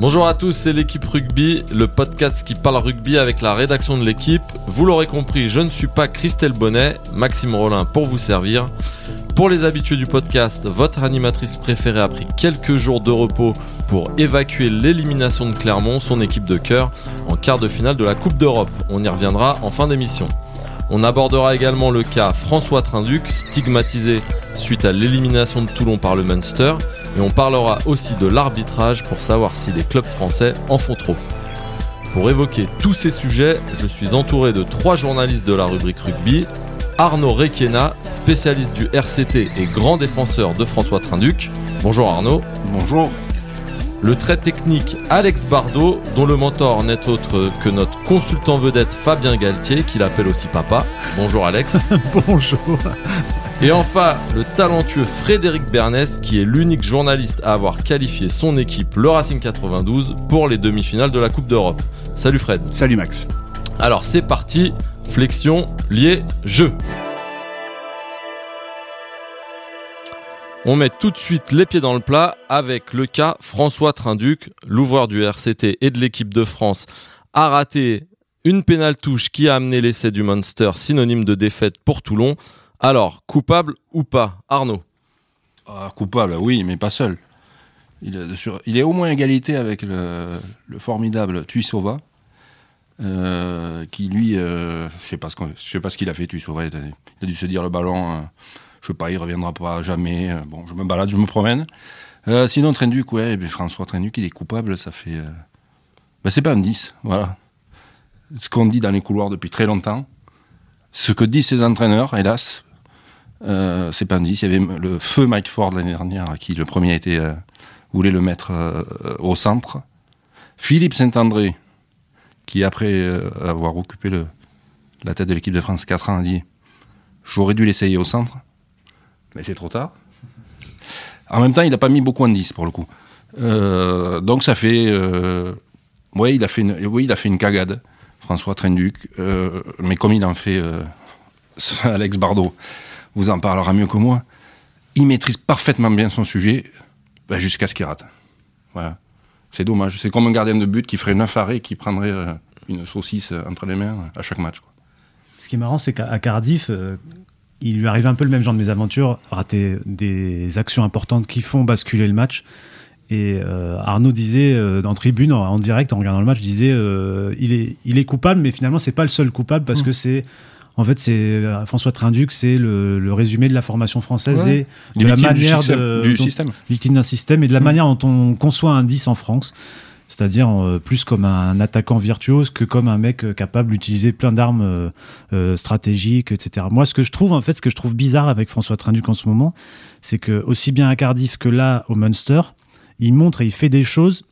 Bonjour à tous, c'est l'équipe rugby, le podcast qui parle rugby avec la rédaction de l'équipe. Vous l'aurez compris, je ne suis pas Christelle Bonnet, Maxime Rollin pour vous servir. Pour les habitués du podcast, votre animatrice préférée a pris quelques jours de repos pour évacuer l'élimination de Clermont, son équipe de cœur, en quart de finale de la Coupe d'Europe. On y reviendra en fin d'émission. On abordera également le cas François Trinduc, stigmatisé suite à l'élimination de Toulon par le Munster et on parlera aussi de l'arbitrage pour savoir si les clubs français en font trop. Pour évoquer tous ces sujets, je suis entouré de trois journalistes de la rubrique rugby. Arnaud Requena, spécialiste du RCT et grand défenseur de François Trinduc. Bonjour Arnaud. Bonjour. Le très technique Alex Bardot, dont le mentor n'est autre que notre consultant vedette Fabien Galtier, qu'il appelle aussi papa. Bonjour Alex. Bonjour. Et enfin, le talentueux Frédéric Bernès, qui est l'unique journaliste à avoir qualifié son équipe, le Racing 92, pour les demi-finales de la Coupe d'Europe. Salut Fred. Salut Max. Alors c'est parti, flexion, lié, jeu. On met tout de suite les pieds dans le plat avec le cas François Trinduc, l'ouvreur du RCT et de l'équipe de France, a raté une pénale touche qui a amené l'essai du Monster, synonyme de défaite pour Toulon. Alors, coupable ou pas Arnaud ah, Coupable, oui, mais pas seul. Il est, au moins égalité avec le, formidable Tuisova, euh, qui lui, euh, je sais sais pas ce qu'il a fait Tuisova, il a dû se dire le ballon, euh, je sais pas, il reviendra pas jamais. Euh, bon, je me balade, je me promène. sinon Trenduc, ouais, François Trenduc, il est coupable, ça fait, ben, c'est pas un 10, voilà. Ce qu'on dit dans les couloirs depuis très longtemps, ce que disent ces entraîneurs, hélas, euh, c'est pas un 10. Il y avait le feu Mike Ford l'année dernière, qui le premier été euh, voulait le mettre euh, au centre. Philippe Saint-André, qui après avoir occupé la tête de l'équipe de France 4 ans, a dit J'aurais dû l'essayer au centre, mais c'est trop tard. En même temps, il n'a pas mis beaucoup en 10 pour le coup. donc ça fait. oui, il a fait une, oui, il a fait une cagade, François Trenduc, mais comme il en fait Alex Bardot vous en parlera mieux que moi. Il maîtrise parfaitement bien son sujet ben, jusqu'à ce qu'il rate. Voilà. C'est dommage. C'est comme un gardien de but qui ferait 9 arrêts et qui prendrait euh, une saucisse entre les mains à chaque match. Ce qui est marrant, c'est qu'à Cardiff, euh, il lui arrive un peu le même genre de mésaventures, rater des actions importantes qui font basculer le match. Et euh, Arnaud disait en tribune, en, direct, en regardant le match, disait il, est, il est coupable, mais finalement, c'est pas le seul coupable parce mmh. que c'est en fait, c'est euh, François Trinduc, c'est le, résumé de la formation française et de la manière du système, victime d'un système et de la mm. manière dont on conçoit un 10 en France. C'est-à-dire euh, plus comme un attaquant virtuose que comme un mec euh, capable d'utiliser plein d'armes stratégiques, etc. Moi, ce que je trouve, en fait, ce que je trouve bizarre avec François Trinduc en ce moment, c'est que aussi bien à Cardiff que là, au Munster, il montre et il fait des choses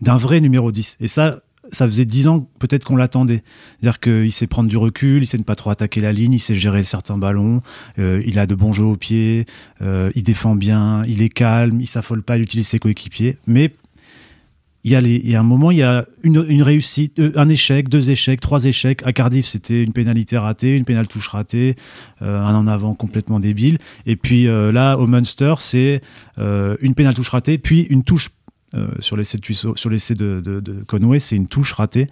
d'un vrai numéro 10. Et ça, ça faisait dix ans peut-être qu'on l'attendait. C'est-à-dire qu'il sait prendre du recul, il sait ne pas trop attaquer la ligne, il sait gérer certains ballons, euh, il a de bons jeux au pied, euh, il défend bien, il est calme, il s'affole pas, il utilise ses coéquipiers. Mais il y, a un moment, il y a une, réussite, euh, un échec, deux échecs, trois échecs. À Cardiff, c'était une pénalité ratée, une pénale touche ratée, un en avant complètement débile. Et puis là, au Munster, c'est une pénale touche ratée, puis une touche sur l'essai de, sur l'essai de, de, Conway, c'est une touche ratée.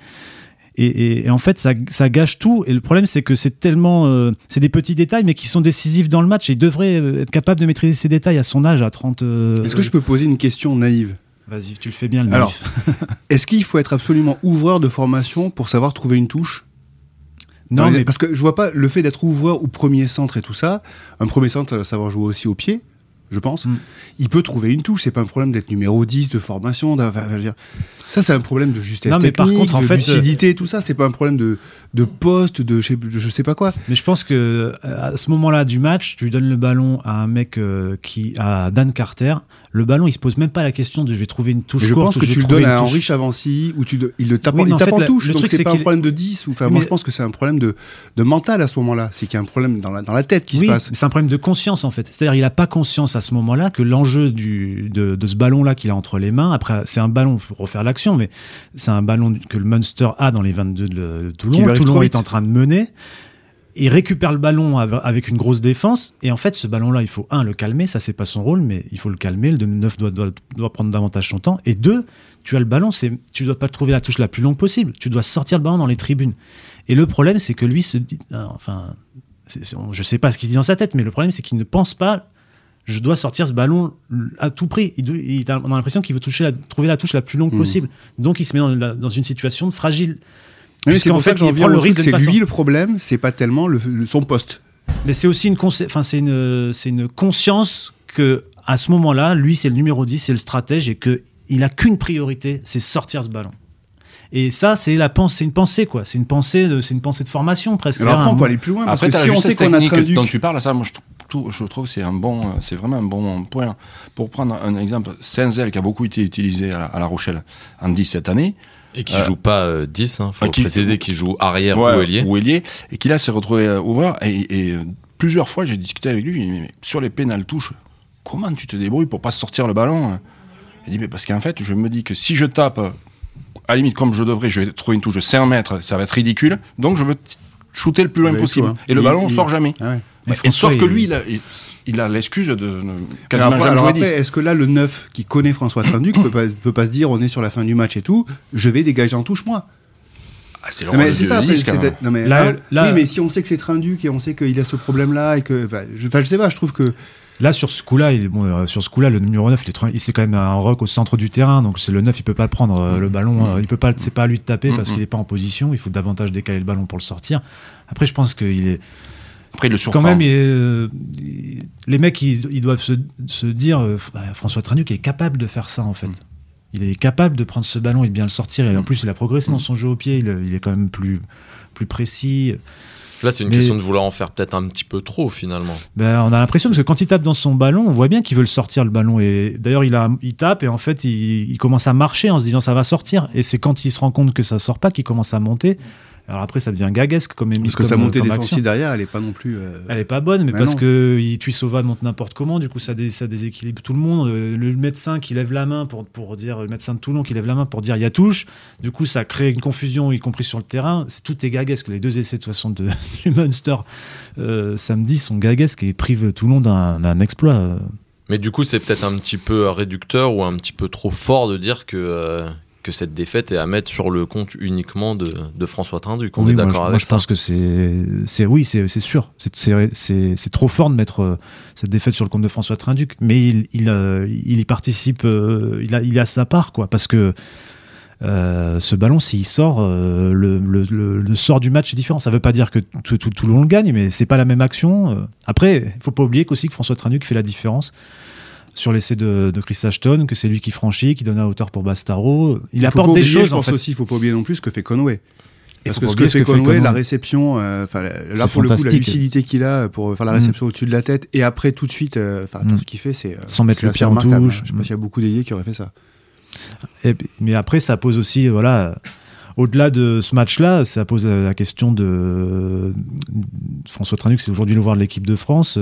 Et, en fait, ça, ça, gâche tout. Et le problème, c'est que c'est tellement. Euh, c'est des petits détails, mais qui sont décisifs dans le match. Et il devrait euh, être capable de maîtriser ces détails à son âge, à 30. Est-ce que je peux poser une question naïve? Vas-y, tu le fais bien, le Alors, est-ce qu'il faut être absolument ouvreur de formation pour savoir trouver une touche? Non, mais... Parce que je vois pas le fait d'être ouvreur ou premier centre et tout ça. Un premier centre, savoir jouer aussi au pied je pense. Mm. Il peut trouver une touche, c'est pas un problème d'être numéro 10 de formation. Ça, c'est un problème de justesse technique, par contre, de fait, lucidité, tout ça. C'est pas un problème de, de poste, de je, sais, je sais pas quoi. Mais je pense que à ce moment-là du match, tu donnes le ballon à un mec euh, qui, à Dan Carter, le ballon, il se pose même pas la question de je vais trouver une touche. je pense que tu le donnes à Henri Chavancy ou tu il le tape, il tape en, touche. donc c'est pas un problème de 10 ou enfin moi je pense que c'est un problème de, de mental à ce moment-là. C'est qu'il y a un problème dans la, dans la tête qui se passe. C'est un problème de conscience en fait. C'est-à-dire il a pas conscience à ce moment-là que l'enjeu de, de ce ballon là qu'il a entre les mains. Après c'est un ballon pour refaire mais c'est un ballon que le Munster a dans les 22 de Toulon. Toulon est en train de mener il récupère le ballon avec une grosse défense. Et en fait, ce ballon-là, il faut, un, le calmer. Ça, c'est pas son rôle, mais il faut le calmer. Le 9 doit, doit, doit, prendre davantage son temps. Et deux, tu as le ballon, c'est, tu dois pas trouver la touche la plus longue possible. Tu dois sortir le ballon dans les tribunes. Et le problème, c'est que lui se dit. Enfin, je sais pas ce qu'il se dit dans sa tête, mais le problème, c'est qu'il ne pense pas je dois sortir ce ballon à tout prix. Il, on a l'impression qu'il veut toucher trouver la touche la plus longue mmh. possible. Donc il se met dans, dans une situation fragile c'est pour fait, ça que j'en viens le risque. C'est lui le problème, c'est pas tellement le, son poste. Mais c'est aussi une, enfin, c'est une, c'est une conscience que à ce moment-là, lui, c'est le numéro 10, c'est le stratège et que il a qu'une priorité, c'est sortir ce ballon. Et ça, c'est la pensée, une pensée quoi. C'est une pensée, de, c'est une pensée de formation presque. Alors après, on peut aller plus loin parce que si on sait qu'on a traduit... dont tu parles, ça, moi, je, je trouve c'est un bon, c'est vraiment un bon point. Pour prendre un exemple, Senzel qui a beaucoup été utilisé à La, Rochelle en 17 années. Et qui euh, joue pas 10, euh, hein, faut qui, préciser qu'il joue arrière ou ailier. Ou ailier, et qui là s'est retrouvé euh, ouvreur. Et, plusieurs fois, j'ai discuté avec lui, j'ai dit, mais, sur les pénales touches, comment tu te débrouilles pour pas sortir le ballon hein? Il dit, mais parce qu'en fait, je me dis que si je tape, à la limite, comme je devrais, je vais trouver une touche de 5 mètres, ça va être ridicule. Donc je veux shooter le plus loin possible. Hein. Et le ballon ne sort jamais. Ah et, sauf que lui, il, il a l'excuse de quasiment après, alors après, est-ce que là, le 9 qui connaît François Trinduc peut pas, peut pas se dire on est sur la fin du match et tout, je vais dégager en touche moi ah, c'est ça, non, mais, là, oui, mais si on sait que c'est Trinduc et on sait qu'il a ce problème-là et que, bah, je, je sais pas, je trouve que Là, sur ce coup-là, bon, euh, sur ce coup-là, le numéro 9, il est, c'est quand même un rock au centre du terrain, donc c'est le 9, il peut pas le prendre euh, le ballon, mm. euh, il peut pas, c'est pas à lui de taper parce qu'il est pas en position. Il faut davantage décaler le ballon pour le sortir. Après, je pense qu'il est, après, le Quand même, euh, les mecs, ils, doivent se, dire euh, François Tranuc est capable de faire ça, en fait. Mm. Il est capable de prendre ce ballon et de bien le sortir. Et en mm. plus, il a progressé dans mm. son jeu au pied. Il, est quand même plus, plus précis. Là, c'est une question de vouloir en faire peut-être un petit peu trop, finalement. Ben, on a l'impression que quand il tape dans son ballon, on voit bien qu'il veut le sortir, le ballon. Et d'ailleurs, il, il tape et en fait, il, il, commence à marcher en se disant ça va sortir. Et c'est quand il se rend compte que ça sort pas qu'il commence à monter. Alors après, ça devient gaguesque comme Parce que sa montée défensive derrière, elle est pas non plus. Euh, elle est pas bonne, mais, parce que il Tuisova monte n'importe comment, du coup, ça, ça déséquilibre tout le monde. Euh, le médecin qui lève la main pour, pour dire, le médecin de Toulon qui lève la main pour dire il y a touche, du coup, ça crée une confusion, y compris sur le terrain. C'est tout est gaguesque. Les deux essais de façon de, du Munster euh, samedi sont gaguesques et privent Toulon d'un exploit. Mais du coup, c'est peut-être un petit peu réducteur ou un petit peu trop fort de dire que que cette défaite est à mettre sur le compte uniquement de, de François Trinduc. On est d'accord avec moi, je pense que c'est, oui, c'est, sûr. C'est, trop fort de mettre euh, cette défaite sur le compte de François Trinduc, mais il, il, euh, il y participe, euh, il, a, il a sa part, quoi, parce que ce ballon, s'il sort, le, le, le, sort du match est différent. Ça ne veut pas dire que tout, tout, tout, le monde le gagne, mais c'est pas la même action. Après, il faut pas oublier qu'aussi que François Trinduc fait la différence sur l'essai de, de, Chris Ashton, que c'est lui qui franchit, qui donne à hauteur pour Bastaro. Il, apporte des choses. Je pense aussi, il faut pas oublier non plus ce que fait Conway. Parce que ce que fait Conway, la réception, euh, là pour le coup, la lucidité qu'il a pour faire la mm. réception au-dessus de la tête et après tout de suite, euh, enfin mm. ce qu'il fait, c'est. Euh, Sans mettre le pied en touche. Je sais pas s'il y a beaucoup d'ailiers qui auraient fait ça. mais après, ça pose aussi, voilà au-delà de ce match-là, ça pose la question de François Tranuc, c'est aujourd'hui le voir de l'équipe de France.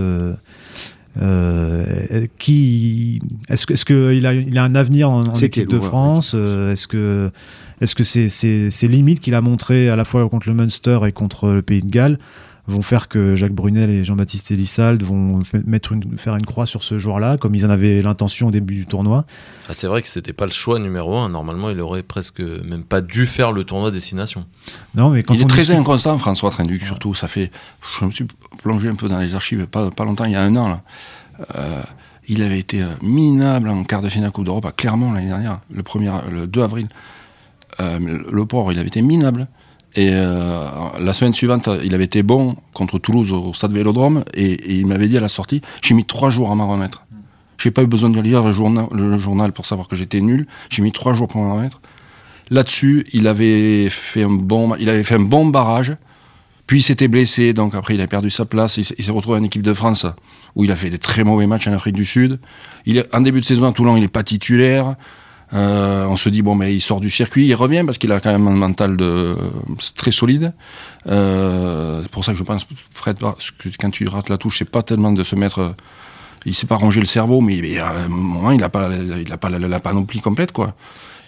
Euh, qui est-ce que est-ce qu'il a il a un avenir en, équipe de France euh, Est-ce que est-ce que ces, ces, limites qu'il a montrées à la fois contre le Munster et contre le Pays de Galles vont faire que Jacques Brunel et Jean-Baptiste Elissalde vont mettre une, faire une croix sur ce joueur-là, comme ils en avaient l'intention au début du tournoi? Ah, c'est vrai que c'était pas le choix numéro un. Normalement, il aurait presque même pas dû faire le tournoi destination. Non, mais quand il est très inconstant, François Trinduc, surtout. Ça fait, je me suis plongé un peu dans les archives, pas, pas longtemps, il y a un an là. Euh, il avait été euh, minable en quart de finale Coupe d'Europe à Clermont l'année dernière, le, premier, le 2 avril. Euh, le pauvre, il avait été minable. Et la semaine suivante, il avait été bon contre Toulouse au stade Vélodrome et, il m'avait dit à la sortie j'ai mis trois jours à m'en remettre. J'ai pas eu besoin de lire le journal, pour savoir que j'étais nul. J'ai mis trois jours pour m'en remettre. Là-dessus, il bon, il avait fait un bon barrage. Puis il s'était blessé, donc après il a perdu sa place. Il, s'est retrouvé en équipe de France où il a fait des très mauvais matchs en Afrique du Sud. Il est, en début de saison à Toulon, il n'est pas titulaire. Euh, on se dit bon mais il sort du circuit, il revient parce qu'il a quand même un mental de très solide. Euh, c'est pour ça que je pense Fred quand tu rates la touche, c'est pas tellement de se mettre, il s'est pas rangé le cerveau, mais à un moment il a pas, il a pas la, panoplie complète quoi.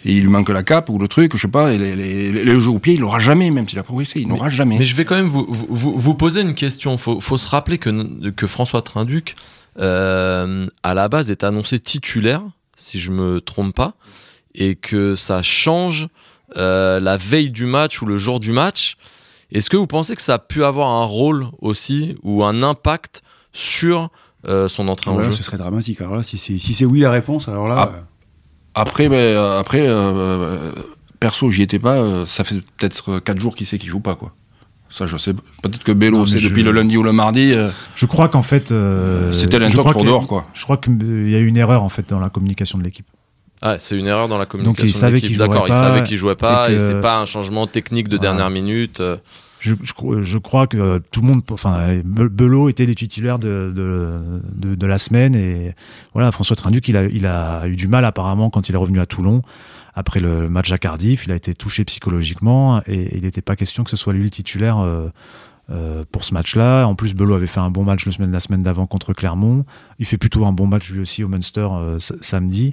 Et il lui manque la cape ou le truc, je sais pas, et le jeu au pied, il l'aura jamais, même s'il a progressé, il n'aura jamais. Mais je vais quand même vous, vous, vous poser une question. Faut, faut se rappeler que, que François Trinduc, euh, à la base, est annoncé titulaire, si je me trompe pas, et que ça change euh, la veille du match ou le jour du match. Est-ce que vous pensez que ça a pu avoir un rôle aussi ou un impact sur euh, son entrée en jeu? Ce serait dramatique. Alors là, si c'est si oui la réponse, alors là. Ah. Après, ben, après euh, perso, j'y étais pas. ça fait peut-être 4 jours qu'il sait qu'il joue pas, quoi. Ça, je sais. Peut-être que Bello, c'est depuis le lundi ou le mardi. Je crois qu'en fait. C'était l'intox pour dehors, quoi. Je crois qu'il y a eu une erreur, en fait, dans la communication de l'équipe. Ah, c'est une erreur dans la communication. Donc il savait qu'il D'accord, il savait qu'il jouait pas et, et c'est pas un changement technique de dernière minute. Euh. Je, crois que tout le monde, enfin, Belot était les titulaires de, de, la semaine et voilà, François Trinduc, il a, il a eu du mal apparemment quand il est revenu à Toulon après le match à Cardiff. Il a été touché psychologiquement et il n'était pas question que ce soit lui le titulaire. Euh, euh, pour ce match-là. En plus, Belot avait fait un bon match le semaine, la semaine d'avant contre Clermont. Il fait plutôt un bon match lui aussi au Munster samedi.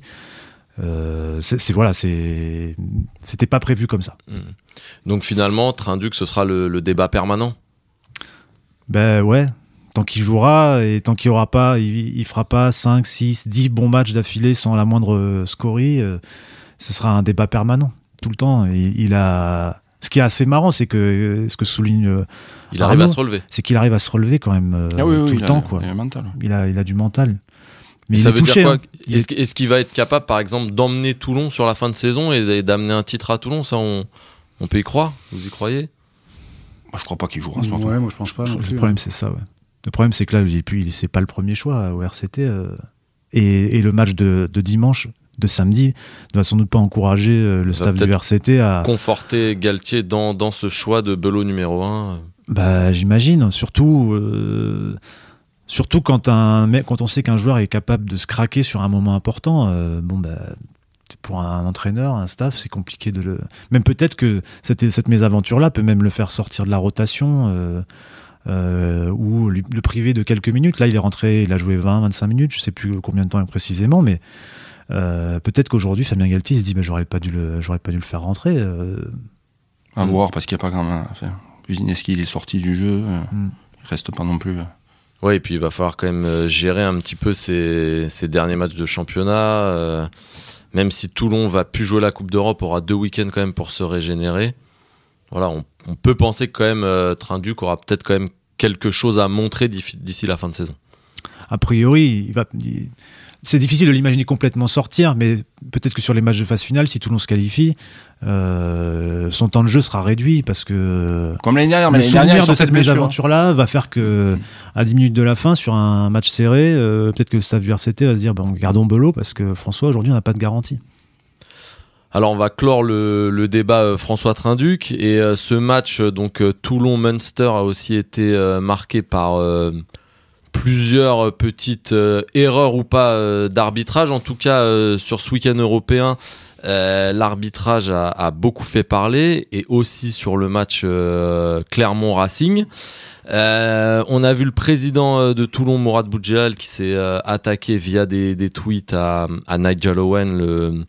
Euh, c'est voilà, c'est c'était pas prévu comme ça. Hmm. Donc finalement, Trinduc, ce sera le, débat permanent? Ben ouais, tant qu'il jouera et tant qu'il aura pas, il, fera pas 5, 6, 10 bons matchs d'affilée sans la moindre scorie, euh, ce sera un débat permanent tout le temps. Et, il a ce qui est assez marrant, c'est que ce que souligne euh, il arrive à se relever. C'est qu'il arrive à se relever quand même ah tout le temps quoi. Il a, il a du mental. Mais ça veut dire quoi hein. Est-ce qu'il va être capable, par exemple, d'emmener Toulon sur la fin de saison et d'amener un titre à Toulon? Ça, on, peut y croire? Vous y croyez? Moi, je crois pas qu'il jouera ce Ouais, moi, je pense pas. le problème, hein. c'est ça. Ouais. Le problème, c'est que là, il, puis, c'est pas le premier choix au RCT. Euh, et, le match de, dimanche, de samedi, ne va sans doute pas encourager euh, le staff du RCT à conforter Galtier dans, dans ce choix de Belot numéro 1. Bah, j'imagine. Surtout. Euh, Surtout quand, un, quand on sait qu'un joueur est capable de se craquer sur un moment important, euh, bon bah, pour un entraîneur, un staff, c'est compliqué de le. Même peut-être que cette, cette mésaventure-là peut même le faire sortir de la rotation euh, euh, ou le priver de quelques minutes. Là, il est rentré, il a joué 20, 25 minutes, je sais plus combien de temps précisément, mais peut-être qu'aujourd'hui, Fabien Galtier se dit bah, j'aurais pas, dû le, pas dû le faire rentrer. À voir, parce qu'il n'y a pas chose à faire. il est sorti du jeu, mm. il reste pas non plus. Ouais, et puis il va falloir quand même euh, gérer un petit peu ces, derniers matchs de championnat. Euh, même si Toulon va plus jouer la Coupe d'Europe, aura deux week-ends quand même pour se régénérer. Voilà, on, peut penser que quand même euh, Trinduc aura peut-être quand même quelque chose à montrer d'ici la fin de saison. A priori, il va, c'est difficile de l'imaginer complètement sortir, mais peut-être que sur les matchs de phase finale, si Toulon se qualifie, euh, son temps de jeu sera réduit parce que comme l'année dernière, mais le souvenir de cette mésaventure-là va faire que à 10 minutes de la fin, sur un match serré, euh, peut-être que le staff du RCT va se dire bon, gardons Belot parce que François aujourd'hui on n'a pas de garantie. Alors on va clore le, débat euh, François Trinduc et ce match donc Toulon-Munster a aussi été marqué par plusieurs petites euh, erreurs ou pas euh, d'arbitrage. En tout cas, euh, sur ce week-end européen, l'arbitrage a, beaucoup fait parler et aussi sur le match Clermont-Racing. on a vu le président de Toulon, Mourad Boudjal, qui s'est attaqué via des, tweets à, à Nigel Owen, le,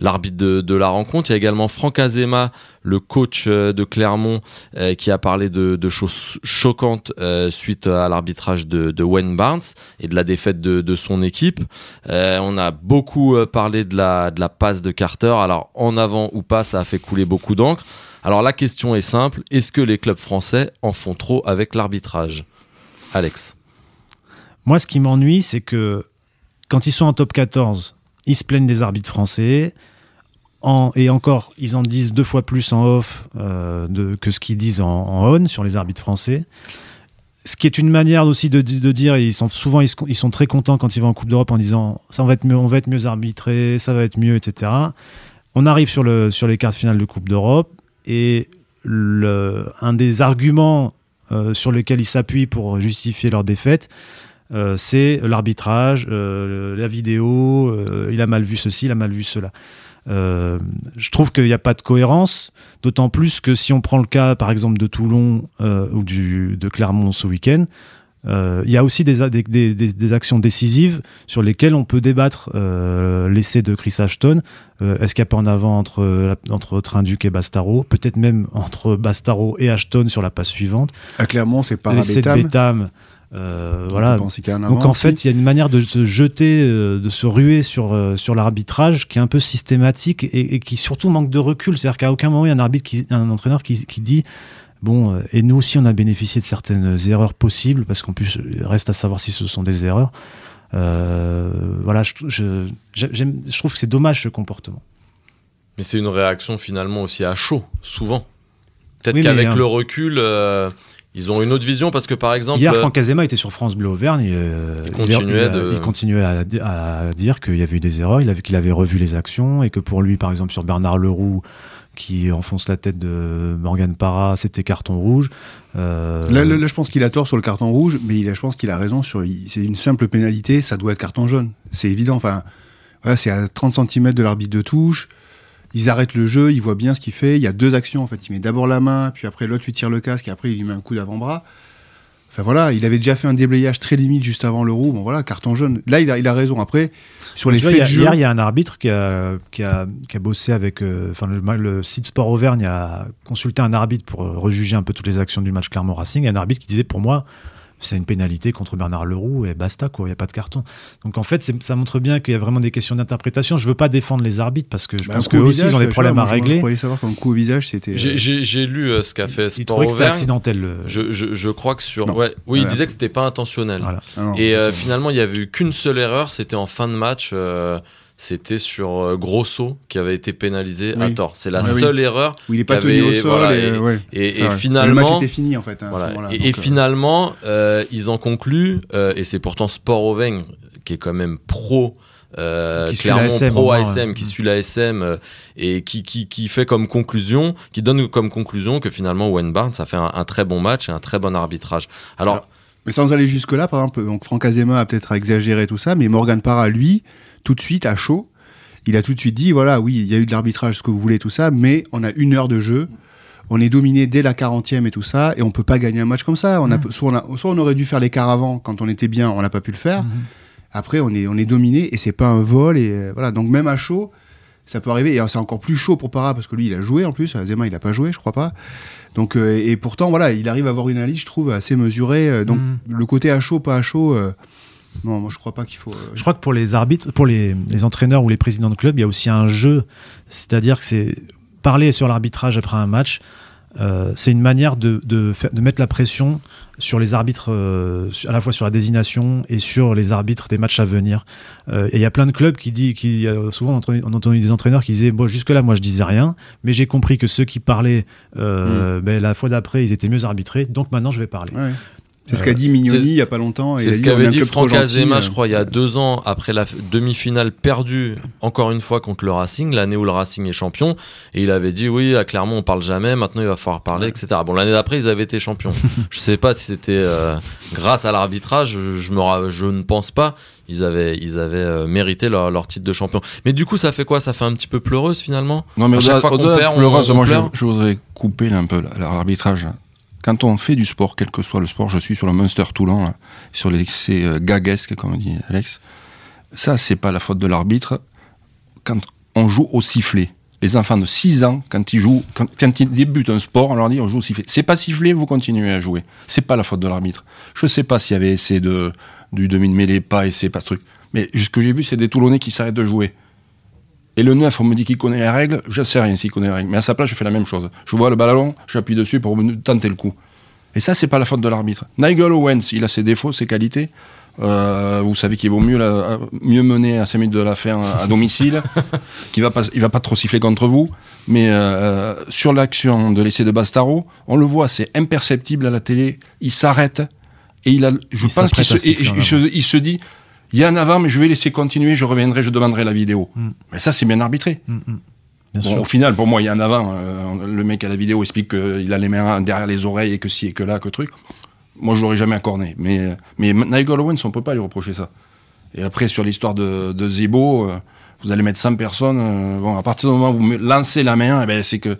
l'arbitre de, la rencontre. Il y a également Franck Azema, le coach euh, de Clermont, euh, qui a parlé de, choses choquantes euh, suite à l'arbitrage de, Wayne Barnes et de la défaite de, son équipe. on a beaucoup parlé de la, de la passe de Carter. Alors en avant ou pas, ça a fait couler beaucoup d'encre. Alors la question est simple, est-ce que les clubs français en font trop avec l'arbitrage? Alex Moi ce qui m'ennuie, c'est que quand ils sont en top 14, ils se plaignent des arbitres français. Et encore, ils en disent deux fois plus en off euh, de, que ce qu'ils disent en, on sur les arbitres français. Ce qui est une manière aussi de, de dire, ils sont souvent ils, sont très contents quand ils vont en Coupe d'Europe en disant ça va être mieux, on va être mieux arbitré, ça va être mieux, etc. On arrive sur, le, sur les cartes finales de Coupe d'Europe et un des arguments euh, sur lesquels ils s'appuient pour justifier leur défaite, euh, c'est l'arbitrage, euh, la vidéo, euh, il a mal vu ceci, il a mal vu cela. je trouve qu'il n'y a pas de cohérence, d'autant plus que si on prend le cas, par exemple, de Toulon ou du, de Clermont ce week-end, il y a aussi des, des, des, actions décisives sur lesquelles on peut débattre. L'essai de Chris Ashton, est-ce qu'il n'y a pas en avant entre, entre Trinduc et Bastaro Peut-être même entre Bastaro et Ashton sur la passe suivante? Ah, clairement, c'est pas L'essai de Bétham. Euh, voilà. Donc en fait, il y a une manière de se jeter, euh, de se ruer sur, euh, sur l'arbitrage qui est un peu systématique et, qui surtout manque de recul. C'est-à-dire qu'à aucun moment il y a un arbitre, qui, un entraîneur qui, qui dit bon, et nous aussi on a bénéficié de certaines erreurs possibles parce qu'en plus reste à savoir si ce sont des erreurs. voilà, je, je, je trouve que c'est dommage ce comportement. Mais c'est une réaction finalement aussi à chaud, souvent. Peut-être qu'avec le recul, ils ont une autre vision parce que par exemple. Hier, Franck Azema était sur France Bleu Auvergne. Euh, il, continuait, il, continuait à, dire qu'il y avait eu des erreurs, il avait, qu'il avait revu les actions et que pour lui, par exemple, sur Bernard Leroux, qui enfonce la tête de Morgan Parra, c'était carton rouge. Euh, là, je pense qu'il a tort sur le carton rouge, mais il je pense qu'il a raison sur. C'est une simple pénalité, ça doit être carton jaune. C'est évident. Enfin, voilà, c'est à 30 cm de l'arbitre de touche ils arrêtent le jeu, ils voient bien ce qu'il fait. Il y a deux actions en fait. Il met d'abord la main, puis après l'autre lui tire le casque, et après il lui met un coup d'avant-bras. Enfin voilà, il avait déjà fait un déblayage très limite juste avant le roux. Bon voilà, carton jaune. Là, il a, il a raison. Après, sur les faits de jeu. Hier, il y a un arbitre qui a, qui a, qui a bossé avec. Euh, enfin, le, le, site Sport Auvergne a consulté un arbitre pour rejuger un peu toutes les actions du match Clermont Racing. Et un arbitre qui disait pour moi, c'est une pénalité contre Bernard Leroux et basta, quoi. Il n'y a pas de carton. Donc en fait, ça montre bien qu'il y a vraiment des questions d'interprétation. Je veux pas défendre les arbitres parce que je bah, pense qu'eux aussi, ils ont des problèmes à régler. Je savoir qu'un coup au visage, c'était. J'ai lu euh, ce qu'a fait Sport Il trouvait accidentel. Je, je, je, crois que sur. Ouais, oui, il disait que c'était pas intentionnel. Ah et euh, finalement, il y avait eu qu'une seule erreur, c'était en fin de match. Euh, c'était sur euh, Grosso qui avait été pénalisé à tort. C'est la seule erreur. Où il n'est pas tenu au sol. et, finalement, le match était fini en fait. Hein, et, euh, finalement, euh, ils en concluent, et c'est pourtant Sport Auvergne qui est quand même pro. clairement pro ASM qui suit l'ASM et qui, qui, qui, fait comme conclusion qui donne comme conclusion que finalement Wayne Barnes a fait un, très bon match et un très bon arbitrage alors, mais sans aller jusque là par exemple donc Franck Azema a peut-être exagéré tout ça mais Morgan Parra lui tout de suite à chaud. Il a tout de suite dit voilà, oui, il y a eu de l'arbitrage, ce que vous voulez, tout ça, mais on a une heure de jeu. On est dominé dès la 40e et tout ça, et on peut pas gagner un match comme ça. On a, mm. soit, on aurait dû faire l'écart avant quand on était bien, on n'a pas pu le faire. Mm-hmm. Après, on est, on est dominé et c'est pas un vol. Et euh, voilà, donc même à chaud, ça peut arriver. Et c'est encore plus chaud pour Para parce que lui, il a joué en plus. Zema, il a pas joué, je crois pas. Donc, euh, et pourtant, voilà, il arrive à avoir une analyse, je trouve, assez mesurée. Euh, donc, mm. le côté à chaud, pas à chaud. Non, moi je crois pas qu'il faut. Euh, je crois que pour les arbitres, pour les, entraîneurs ou les présidents de club, il y a aussi un jeu. C'est-à-dire que c'est parler sur l'arbitrage après un match. Euh, c'est une manière de, de, de, mettre la pression sur les arbitres, euh, à la fois sur la désignation et sur les arbitres des matchs à venir. et il y a plein de clubs qui disent, qui, souvent on a entendu des entraîneurs qui disaient, bon, jusque-là, moi je disais rien, mais j'ai compris que ceux qui parlaient, mm. ben, la fois d'après, ils étaient mieux arbitrés, donc maintenant je vais parler. C'est ce qu'a dit Mignoni il y a pas longtemps. C'est ce qu'avait dit Franck Azema, je crois, il y a deux ans, après la demi-finale perdue, encore une fois contre le Racing, l'année où le Racing est champion. Et il avait dit, oui, à Clermont, on parle jamais, maintenant il va falloir parler, etc. Bon, l'année d'après, ils avaient été champions. je sais pas si c'était euh, grâce à l'arbitrage, je, me, je ne pense pas. Ils avaient, ils avaient euh, mérité leur, leur, titre de champion. Mais du coup, ça fait quoi? Ça fait un petit peu pleureuse finalement? Non, mais à chaque fois qu'on perd, on, moi, je, je, voudrais couper un peu l'arbitrage quand on fait du sport, quel que soit le sport, je suis sur le Munster Toulon, sur l'excès euh, gaguesque, comme dit Alex, ça, c'est pas la faute de l'arbitre. Quand on joue au sifflet, les enfants de 6 ans, quand ils jouent, quand, ils débutent un sport, on leur dit on joue au sifflet. C'est pas sifflé, vous continuez à jouer. C'est pas la faute de l'arbitre. Je sais pas s'il y avait essai de, du demi de mêlée, pas essai, pas truc. Mais ce que j'ai vu, c'est des Toulonnais qui s'arrêtent de jouer. Et le neuf, on me dit qu'il connaît les règles, je ne sais rien s'il connaît les règles. Mais à sa place, je fais la même chose. Je vois le ballon, j'appuie dessus pour tenter le coup. Et ça, c'est pas la faute de l'arbitre. Nigel Owens, il a ses défauts, ses qualités. Euh, vous savez qu'il vaut mieux, mieux mener à 5 minutes de la fin à, domicile, qu'il va pas, il va pas trop siffler contre vous. Mais euh, sur l'action de l'essai de Bastaro, on le voit, c'est imperceptible à la télé. Il s'arrête et il a, je pense qu'il se, il se dit, il y a un avant, mais je vais laisser continuer, je reviendrai, je demanderai la vidéo. Mm. Mais ça, c'est bien arbitré. Mm, mm. au final, pour moi, il y a un avant. Euh, le mec à la vidéo explique qu'il a les mains derrière les oreilles et que si et que là, que truc. Moi, je l'aurais jamais accordé. Mais, mais Nigel Owens, on peut pas lui reprocher ça. Et après, sur l'histoire de, de Zebo, euh, vous allez mettre 100 personnes. euh, bon, à partir du moment où vous lancez la main, eh ben, c'est que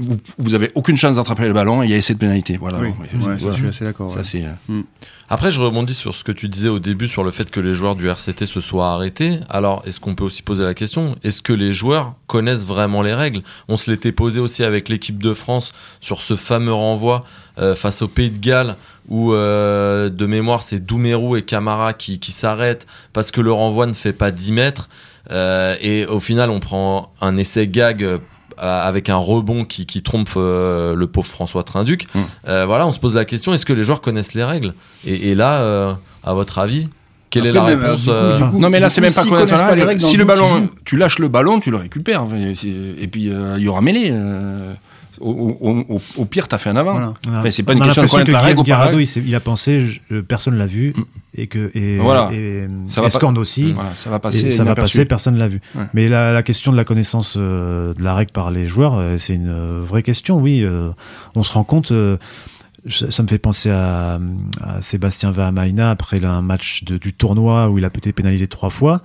vous, vous avez aucune chance d'attraper le ballon et il y a essai de pénalité. Voilà. Oui, Bon, mais ouais, ça, voilà. je suis assez d'accord. Ouais. euh, Après, je rebondis sur ce que tu disais au début sur le fait que les joueurs du RCT se soient arrêtés. Alors, est-ce qu'on peut aussi poser la question Est-ce que les joueurs connaissent vraiment les règles? On se l'était posé aussi avec l'équipe de France sur ce fameux renvoi euh, face au Pays de Galles où, euh, de mémoire, c'est Doumerou et Camara qui, qui s'arrêtent parce que le renvoi ne fait pas 10 mètres. Euh, et au final, on prend un essai gag euh, avec un rebond qui, qui trompe euh, le pauvre François Trinduc. Mm. Euh, voilà, on se pose la question est-ce que les joueurs connaissent les règles? Et, et là, euh, à votre avis, quelle est la réponse du coup, du coup, non mais là c'est même pas connaître pas les règle. règles Si le ballon, tu lâches le ballon, tu le récupères. Et puis euh, il y aura mêlée. euh, Au, au- au- pire, t'as fait un avant. Voilà. Enfin, c'est pas une On question de connaître que la règle Garado, il, il a pensé, je- personne l'a vu, et que et, Voilà. et, Ça va pas- Escorne aussi. Voilà, ça va Et passer. ça va passer, personne l'a vu. Ouais. Mais la, la question de la connaissance euh, de la règle par les joueurs, euh, c'est une euh, vraie question, oui. on se rend compte, je- ça me fait penser à, à Sébastien Vahamaina après un match de- du tournoi où il a été pénalisé trois fois.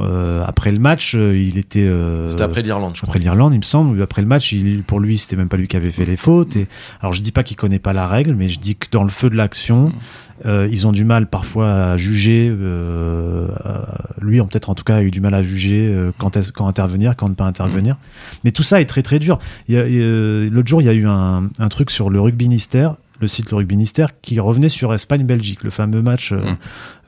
Euh, après le match, euh, il était. euh, C'était après l'Irlande, je crois. après l'Irlande, il me semble. Après le match, il, pour lui, c'était même pas lui qui avait fait les fautes. Et, alors, je dis pas qu'il connaît pas la règle, mais je dis que dans le feu de l'action, euh, ils ont du mal parfois à juger. euh, euh, lui, en- peut-être en tout cas, a eu du mal à juger euh, quand, est- quand intervenir, quand ne pas intervenir. Mais tout ça est très très dur. L'autre jour, il y a eu un, un truc sur le rugby Ministère, le site Le Rugby Ministère, qui revenait sur Espagne-Belgique, le fameux match euh, Mm.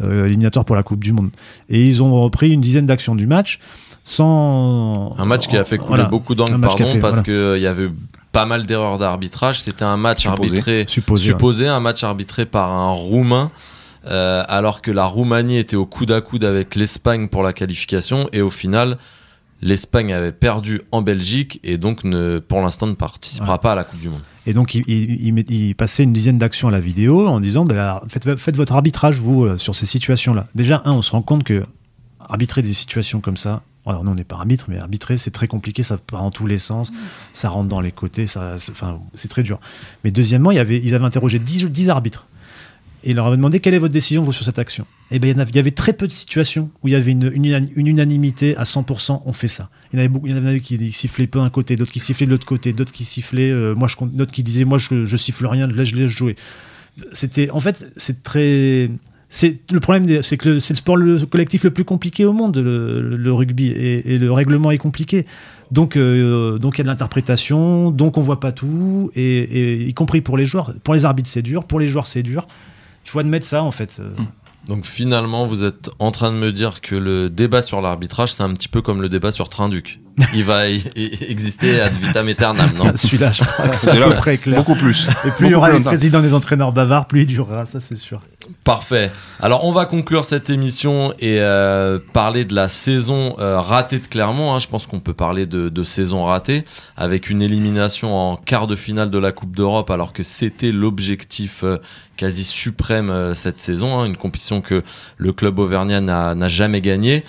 euh, éliminatoire pour la Coupe du Monde. Et ils ont repris une dizaine d'actions du match sans Un match qui a fait couler Voilà. beaucoup d'angles, pardon, fait, parce voilà. qu'il y avait pas mal d'erreurs d'arbitrage. C'était un match Supposé. arbitré, supposé. supposé, un match arbitré par un Roumain, euh, alors que la Roumanie était au coude à coude avec l'Espagne pour la qualification, et au final, l'Espagne avait perdu en Belgique, et donc ne, pour l'instant ne participera Ouais. pas à la Coupe du Monde. Et donc, il, il- il il passait une dizaine d'actions à la vidéo en disant bah, faites, votre arbitrage, vous, euh, sur ces situations-là. Déjà, un, on se rend compte que arbitrer des situations comme ça, alors nous, on n'est pas arbitre, mais arbitrer, c'est très compliqué, ça part en tous les sens, ça rentre dans les côtés, ça, c'est- très dur. Mais deuxièmement, ils avaient interrogé 10, 10 arbitres. Et leur avaient demandé quelle est votre décision, vous, sur cette action? Et ben, il y en avait- il y avait très peu de situations où il y avait une, unanimité à 100%, on fait ça. Il y en avait beaucoup, il y en avait qui sifflaient peu d'un côté, d'autres qui sifflaient de l'autre côté, d'autres qui sifflaient, euh, moi je d'autres qui disaient moi je, siffle rien, je laisse, je laisse jouer. C'était, en fait, c'est très, c'est le problème, c'est que c'est le sport le collectif le plus compliqué au monde, le, rugby, et, le règlement est compliqué. Donc, euh, donc il y a de l'interprétation, donc on voit pas tout, et y compris pour les joueurs. Pour les arbitres, c'est dur, pour les joueurs, c'est dur. Il faut admettre ça, en fait. Euh, Donc finalement, vous êtes en train de me dire que le débat sur l'arbitrage, c'est un petit peu comme le débat sur Trinduc. Il va y- y- exister ad vitam aeternam, non? Celui-là, je crois que c'est à peu près clair. Beaucoup plus. Et plus il y aura les présidents des entraîneurs bavards, plus il durera, ça c'est sûr. Parfait. Alors on va conclure cette émission et euh, parler de la saison euh, ratée de Clermont. hein. Je pense qu'on peut parler de, de saison ratée avec une élimination en quart de finale de la Coupe d'Europe alors que c'était l'objectif euh, quasi suprême euh, cette saison. hein. Une compétition que le club auvergnat n'a n'a jamais gagnée.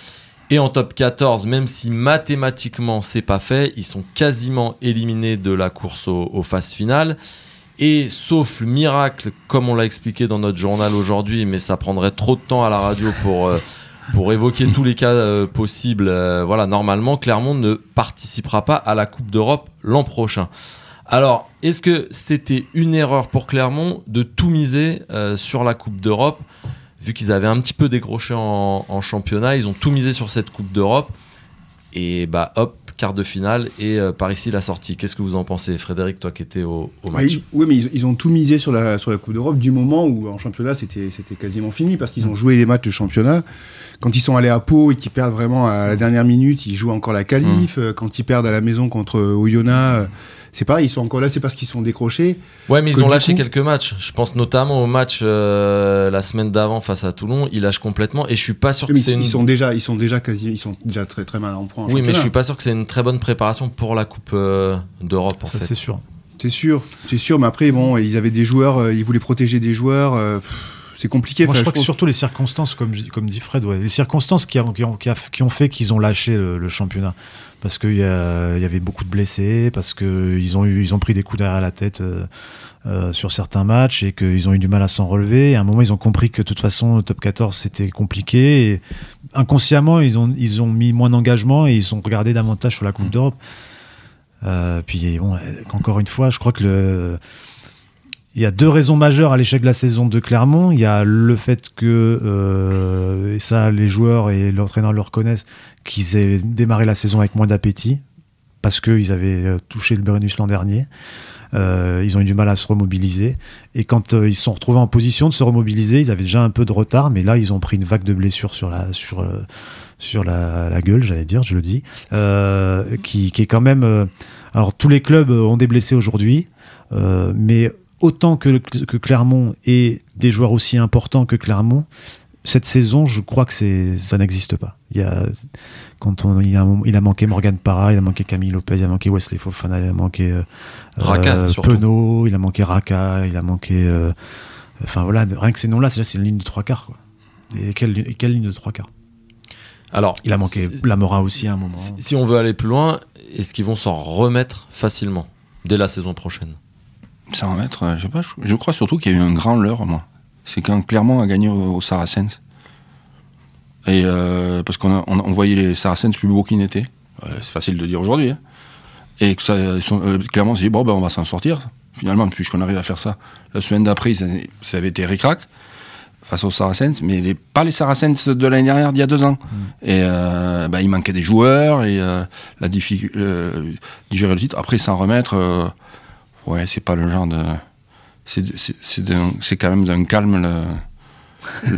Et en top 14, même si mathématiquement c'est pas fait, ils sont quasiment éliminés de la course au- aux phases finales. Et sauf le miracle, comme on l'a expliqué dans notre journal aujourd'hui, mais ça prendrait trop de temps à la radio pour, euh, pour évoquer tous les cas euh, possibles, euh, voilà, normalement, Clermont ne participera pas à la Coupe d'Europe l'an prochain. Alors, est-ce que c'était une erreur pour Clermont de tout miser sur la Coupe d'Europe? Vu qu'ils avaient un petit peu décroché en, en championnat, ils ont tout misé sur cette Coupe d'Europe. Et bah hop, quart de finale et euh, par ici la sortie. Qu'est-ce que vous en pensez, Frédéric, toi qui étais au, match oui, mais ils, ils ont tout misé sur la, sur la Coupe d'Europe du moment où en championnat c'était quasiment fini parce qu'ils ont joué les matchs de championnat. Quand ils sont allés à Pau et qu'ils perdent vraiment à la dernière minute, ils jouent encore la qualif. Euh, Quand ils perdent à la maison contre Oyonnax, c'est pareil, ils sont encore là, c'est parce qu'ils sont décrochés. Ouais, mais ils que ont lâché coup- quelques matchs. Je pense notamment au match euh, la semaine d'avant face à Toulon. Ils lâchent complètement et je suis pas sûr Oui, que c'est ils une. sont déjà, ils sont déjà quasi, ils sont déjà très très mal en point. en Oui, mais je suis pas sûr que c'est une très bonne préparation pour la Coupe euh, d'Europe en Ça fait. c'est sûr. C'est sûr, c'est sûr, mais après bon, ils avaient des joueurs, euh, ils voulaient protéger des joueurs. euh, pff, c'est compliqué. Moi, je crois que surtout les circonstances, comme, comme dit Fred, ouais, les circonstances qui, ont, qui, ont, qui ont fait qu'ils ont lâché le, championnat. Parce qu'il y, y, avait beaucoup de blessés, parce qu'ils ont, eu, ils ont pris des coups derrière la tête euh, euh, sur certains matchs et qu'ils ont eu du mal à s'en relever. Et à un moment, ils ont compris que de toute façon, le top 14, c'était compliqué. Et inconsciemment, ils ont, ils ont mis moins d'engagement et ils ont regardé davantage sur la Coupe mmh. d'Europe. Euh, puis, bon, encore une fois, je crois que le il y a deux raisons majeures à l'échec de la saison de Clermont. Il y a le fait que, euh, et ça les joueurs et l'entraîneur le reconnaissent, qu'ils aient démarré la saison avec moins d'appétit, parce qu'ils avaient euh, touché le Brennus l'an dernier. Euh, ils ont eu du mal à se remobiliser. Et quand ils se sont retrouvés en position de se remobiliser, ils avaient déjà un peu de retard, mais là, ils ont pris une vague de blessures sur la, sur, sur la, gueule, j'allais dire, je le dis, qui, est quand même. alors, tous les clubs ont des blessés aujourd'hui, mais autant que, que Clermont et des joueurs aussi importants que Clermont, cette saison, je crois que c'est ça n'existe pas. Il y a quand on il a, il a manqué Morgan Parra, il a manqué Camille Lopez, il a manqué Wesley Fofana, il a manqué euh, Raka, euh, Penaud, il a manqué Raka, il a manqué euh, enfin voilà, rien que ces noms-là, c'est une ligne de trois quarts quoi. Et quelle, quelle ligne de trois quarts? Alors, il a manqué Lamora aussi à un moment. si on veut aller plus loin, est-ce qu'ils vont s'en remettre facilement dès la saison prochaine? Ça remettre, euh, je sais pas, je, crois surtout qu'il y a eu un grand leurre, moi. C'est quand Clermont a gagné au, Saracens. Et euh, parce qu'on on, voyait les Saracens plus beaux qu'ils n'étaient. c'est facile de dire aujourd'hui. Hein. Et que ça, euh, Clermont s'est dit, bon, ben, on va s'en sortir. Finalement, puisqu'on arrive à faire ça. La semaine d'après, ça, avait été ricrac face aux Saracens, mais pas les Saracens de l'année dernière, d'il y a deux ans. Mm. Et ben, il manquait des joueurs et la difficulté euh, gérer le titre. Après, s'en remettre, ouais, c'est pas le genre de. C'est quand même d'un calme. Le,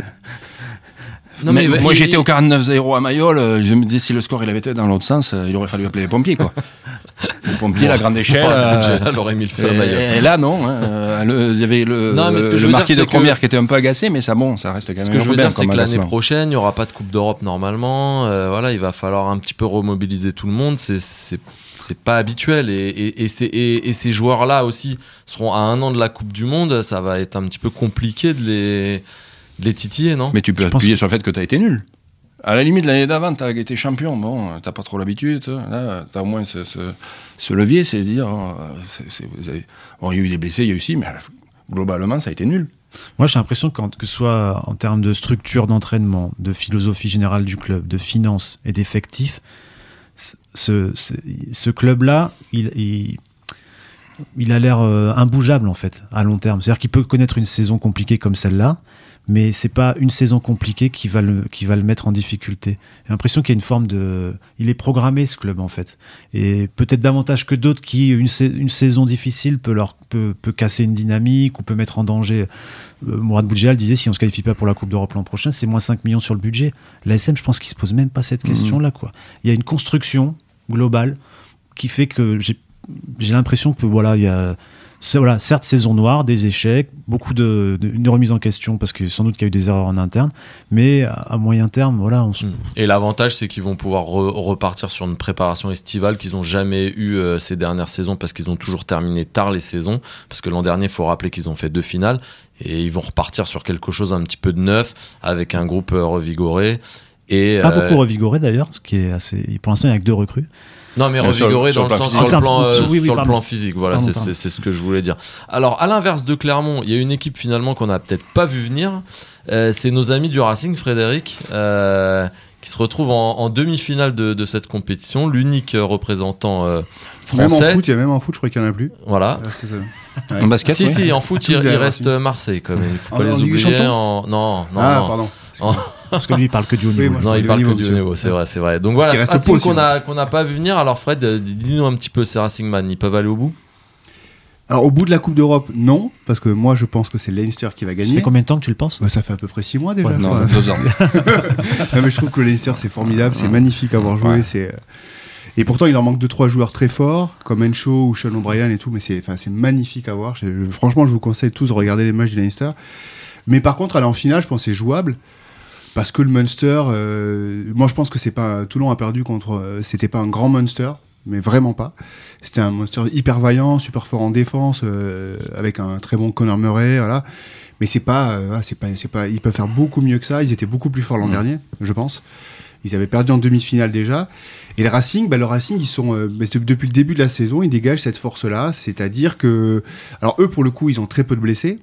Non, mais, moi j'étais au 49-0 à Mayol, euh, je me disais si le score il avait été dans l'autre sens, euh, il aurait fallu appeler les pompiers quoi. les pompiers, la grande échelle. Euh, aurait mis le feu à Mayol. Et, là non, hein, il y avait le, non, mais ce que le marquis de première qui était un peu agacé, mais ça bon, ça reste quand même. Ce que je veux dire c'est que l'année prochaine il n'y aura pas de Coupe d'Europe normalement, voilà, il va falloir un petit peu remobiliser tout le monde, c'est c'est pas habituel. Et, et, ces joueurs-là aussi seront à un an de la Coupe du Monde. Ça va être un petit peu compliqué de les, les titiller, non? Mais tu peux appuyer sur le fait que tu as été nul. À la limite, l'année d'avant, tu as été champion. Bon, t'as pas trop l'habitude. Tu as au moins ce, levier, c'est dire. Oh, il y a eu des blessés, il y a eu aussi, mais globalement, ça a été nul. Moi, j'ai l'impression que, que ce soit en termes de structure d'entraînement, de philosophie générale du club, de finances et d'effectifs, ce, club-là, il, il, a l'air euh, imbougeable en fait à long terme. C'est-à-dire qu'il peut connaître une saison compliquée comme celle-là, mais c'est pas une saison compliquée qui va le, qui va le mettre en difficulté. J'ai l'impression qu'il y a une forme de. Il est programmé ce club en fait. Et peut-être davantage que d'autres qui, une, une, saison difficile peut, leur, peut, peut, casser une dynamique ou peut mettre en danger. Euh, Mourad Boudjal disait si on se qualifie pas pour la Coupe d'Europe l'an prochain, c'est moins 5 millions sur le budget. La SM, je pense qu'il se pose même pas cette mmh. question-là. quoi. Il y a une construction globale qui fait que j'ai l'impression que voilà, il y a voilà, certes, saison noire, des échecs, beaucoup de, une remise en question parce que sans doute qu'il y a eu des erreurs en interne, mais à, moyen terme, voilà. On hmm. Et l'avantage, c'est qu'ils vont pouvoir repartir sur une préparation estivale qu'ils n'ont jamais eu euh, ces dernières saisons parce qu'ils ont toujours terminé tard les saisons. Parce que l'an dernier, il faut rappeler qu'ils ont fait deux finales et ils vont repartir sur quelque chose un petit peu de neuf avec un groupe euh, revigoré. Et, Pas beaucoup euh, revigoré d'ailleurs, ce qui est assez. Pour l'instant, il n'y a que deux recrues. Non, mais revigoré dans le, sens sur, le plan, euh, sur le plan physique. Voilà, c'est ce que je voulais dire. Alors, à l'inverse de Clermont, il y a une équipe finalement qu'on n'a peut-être pas vu venir. Euh, c'est nos amis du Racing, Frédéric. Euh, qui se retrouve en, demi-finale de, cette compétition, l'unique représentant français. Même en foot, il y a même en foot, je crois qu'il n'y en a plus. Voilà. En basket, si, si, en foot, il, reste Marseille quand même. Il ne faut pas les oublier. En... Non, non, ah, pardon. Parce que lui, il parle que du haut niveau. non, il parle que du haut niveau, c'est vrai, c'est vrai. Donc voilà, qu'on n'a qu'on n'a pas vu venir. Alors Fred, euh, dis-nous un petit peu, ces Racing Man, ils peuvent aller au bout? Alors au bout de la Coupe d'Europe, non, parce que moi je pense que c'est Leinster qui va gagner. Ça fait combien de temps que tu le penses? Bah, Ça fait à peu près 6 mois déjà. non, ça deux ans. mais je trouve que Leinster c'est formidable, c'est magnifique à voir jouer. C'est euh, et pourtant il leur manque 2-3 joueurs très forts comme Encho ou Sean O'Brien et tout, mais c'est c'est magnifique à voir. franchement, je vous conseille tous de regarder les matchs du Leinster. Mais par contre, aller en finale, je pense c'est jouable parce que le Munster, euh, moi je pense que c'est pas Toulon a perdu contre, euh, c'était pas un grand Munster, mais vraiment pas. C'était un Munster hyper vaillant, super fort en défense, euh, avec un très bon Conor Murray, voilà. Mais c'est pas, euh, c'est pas, c'est pas, ils peuvent faire beaucoup mieux que ça. Ils étaient beaucoup plus forts l'an dernier, je pense. Ils avaient perdu en demi-finale déjà. Et le Racing, bah, le Racing, ils sont euh, depuis le début de la saison, ils dégagent cette force-là, c'est-à-dire que, alors eux pour le coup, ils ont très peu de blessés.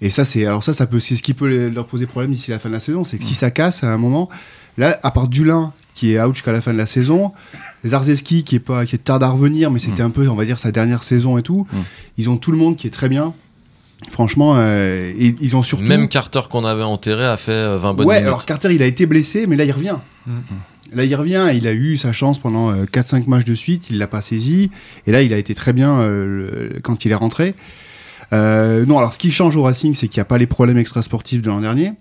Et ça, c'est alors ça, ça peut, c'est ce qui peut leur poser problème d'ici la fin de la saison, c'est que si ça casse à un moment, là, à part Dulin qui est out jusqu'à la fin de la saison, Zarzeski qui est pas, qui est tard à revenir, mais c'était mm. un peu, on va dire, sa dernière saison et tout. Mm. Ils ont tout le monde qui est très bien. Franchement, euh, ils ont surtout. Même Carter qu'on avait enterré a fait 20 euh, bonnes ouais, minutes. alors Carter, il a été blessé, mais là, il revient. Mm. Là, il revient. Il a eu sa chance pendant 4-5 euh, matchs de suite. Il l'a pas saisi. Et là, il a été très bien quand il est rentré. Non, alors ce qui change au Racing, c'est qu'il n'y a pas les problèmes extrasportifs de l'an dernier.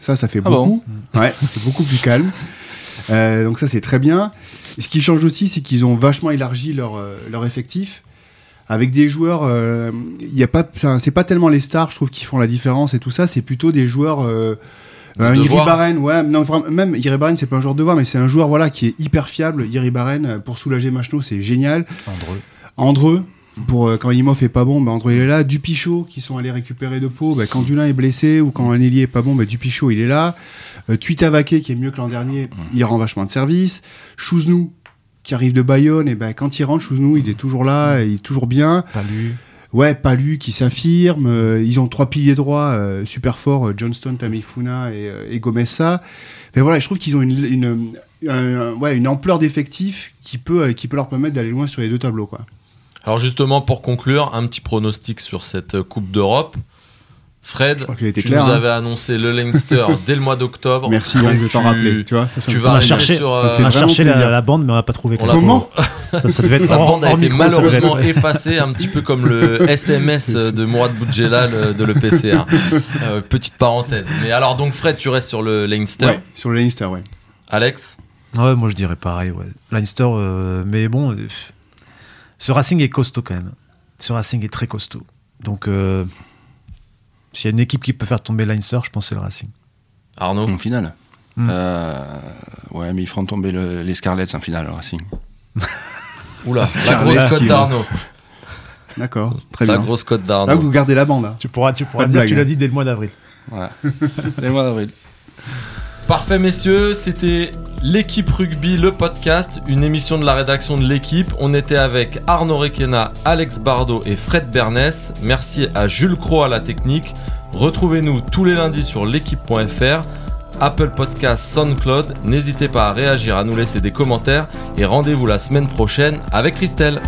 Ça, ça fait ah beaucoup. Ouais, c'est beaucoup plus calme. donc ça, c'est très bien. ce qui change aussi, c'est qu'ils ont vachement élargi leur, leur effectif avec des joueurs, euh, il y a pas, c'est pas tellement les stars, je trouve, qui font la différence et tout ça. C'est plutôt des joueurs. Euh, euh Iri Baren, ouais, non, même Iri Baren, c'est pas un joueur de voix, mais c'est un joueur voilà qui est hyper fiable. Iri Baren, euh, pour soulager Machno, c'est génial. Andreux. Andreux, pour quand Imhoff est pas bon, bah Andreux il est là. Dupichot qui sont allés récupérer de peau, bah, quand Dulin est blessé ou quand un ailier est pas bon, bah, Dupichot il est là. Euh, Tuitavake qui est mieux que l'an dernier, il rend vachement de service. Chouznou qui arrive de Bayonne, et ben quand il rentre, Chouznou, il est toujours là, il est toujours bien. Palu. Ouais, Palu qui s'affirme. Euh, ils ont trois piliers droits euh, super forts, euh, Johnston, Tamifuna et, et Gomessa. Mais voilà, je trouve qu'ils ont une, une, ouais, une ampleur d'effectifs qui peut, qui peut leur permettre d'aller loin sur les deux tableaux. Quoi. Alors justement, pour conclure, un petit pronostic sur cette Coupe d'Europe. Fred, tu nous hein. avais annoncé le Leinster dès le mois d'octobre. Merci de t'en rappeler. Tu, vois, ça, ça tu vas chercher, sur, euh, on a cherché la, bande, mais on n'a pas trouvé. Comment ça, ça, devait être La bande a été malheureusement effacée, un petit peu comme le SMS de Mourad Boudjela de l'EPCA. Euh, petite parenthèse. Mais alors donc Fred, tu restes sur le Leinster Ouais, sur le Leinster, ouais. Alex? Ouais, moi je dirais pareil. Ouais. Leinster, euh, mais bon, ce Racing est costaud quand même. Ce Racing est très costaud. Donc s'il y a une équipe qui peut faire tomber Leinster, je pense que c'est le Racing. Arnaud En finale hmm. euh, Ouais, mais ils feront tomber les Scarlets en finale, le Racing. Oula, la grosse cote d'Arnaud. D'accord, très bien. La grosse cote d'Arnaud. Là, vous gardez la bande. Hein. Tu pourras, tu pourras dire que tu l'as dit dès le mois d'avril. Ouais, dès le mois d'avril. Parfait messieurs, c'était l'équipe rugby, le podcast, une émission de la rédaction de l'équipe. On était avec Arnaud Requena, Alex Bardot et Fred Bernès. Merci à Jules Croix à la technique. Retrouvez-nous tous les lundis sur l'équipe.fr, Apple Podcast, SoundCloud. N'hésitez pas à réagir, à nous laisser des commentaires et rendez-vous la semaine prochaine avec Christelle.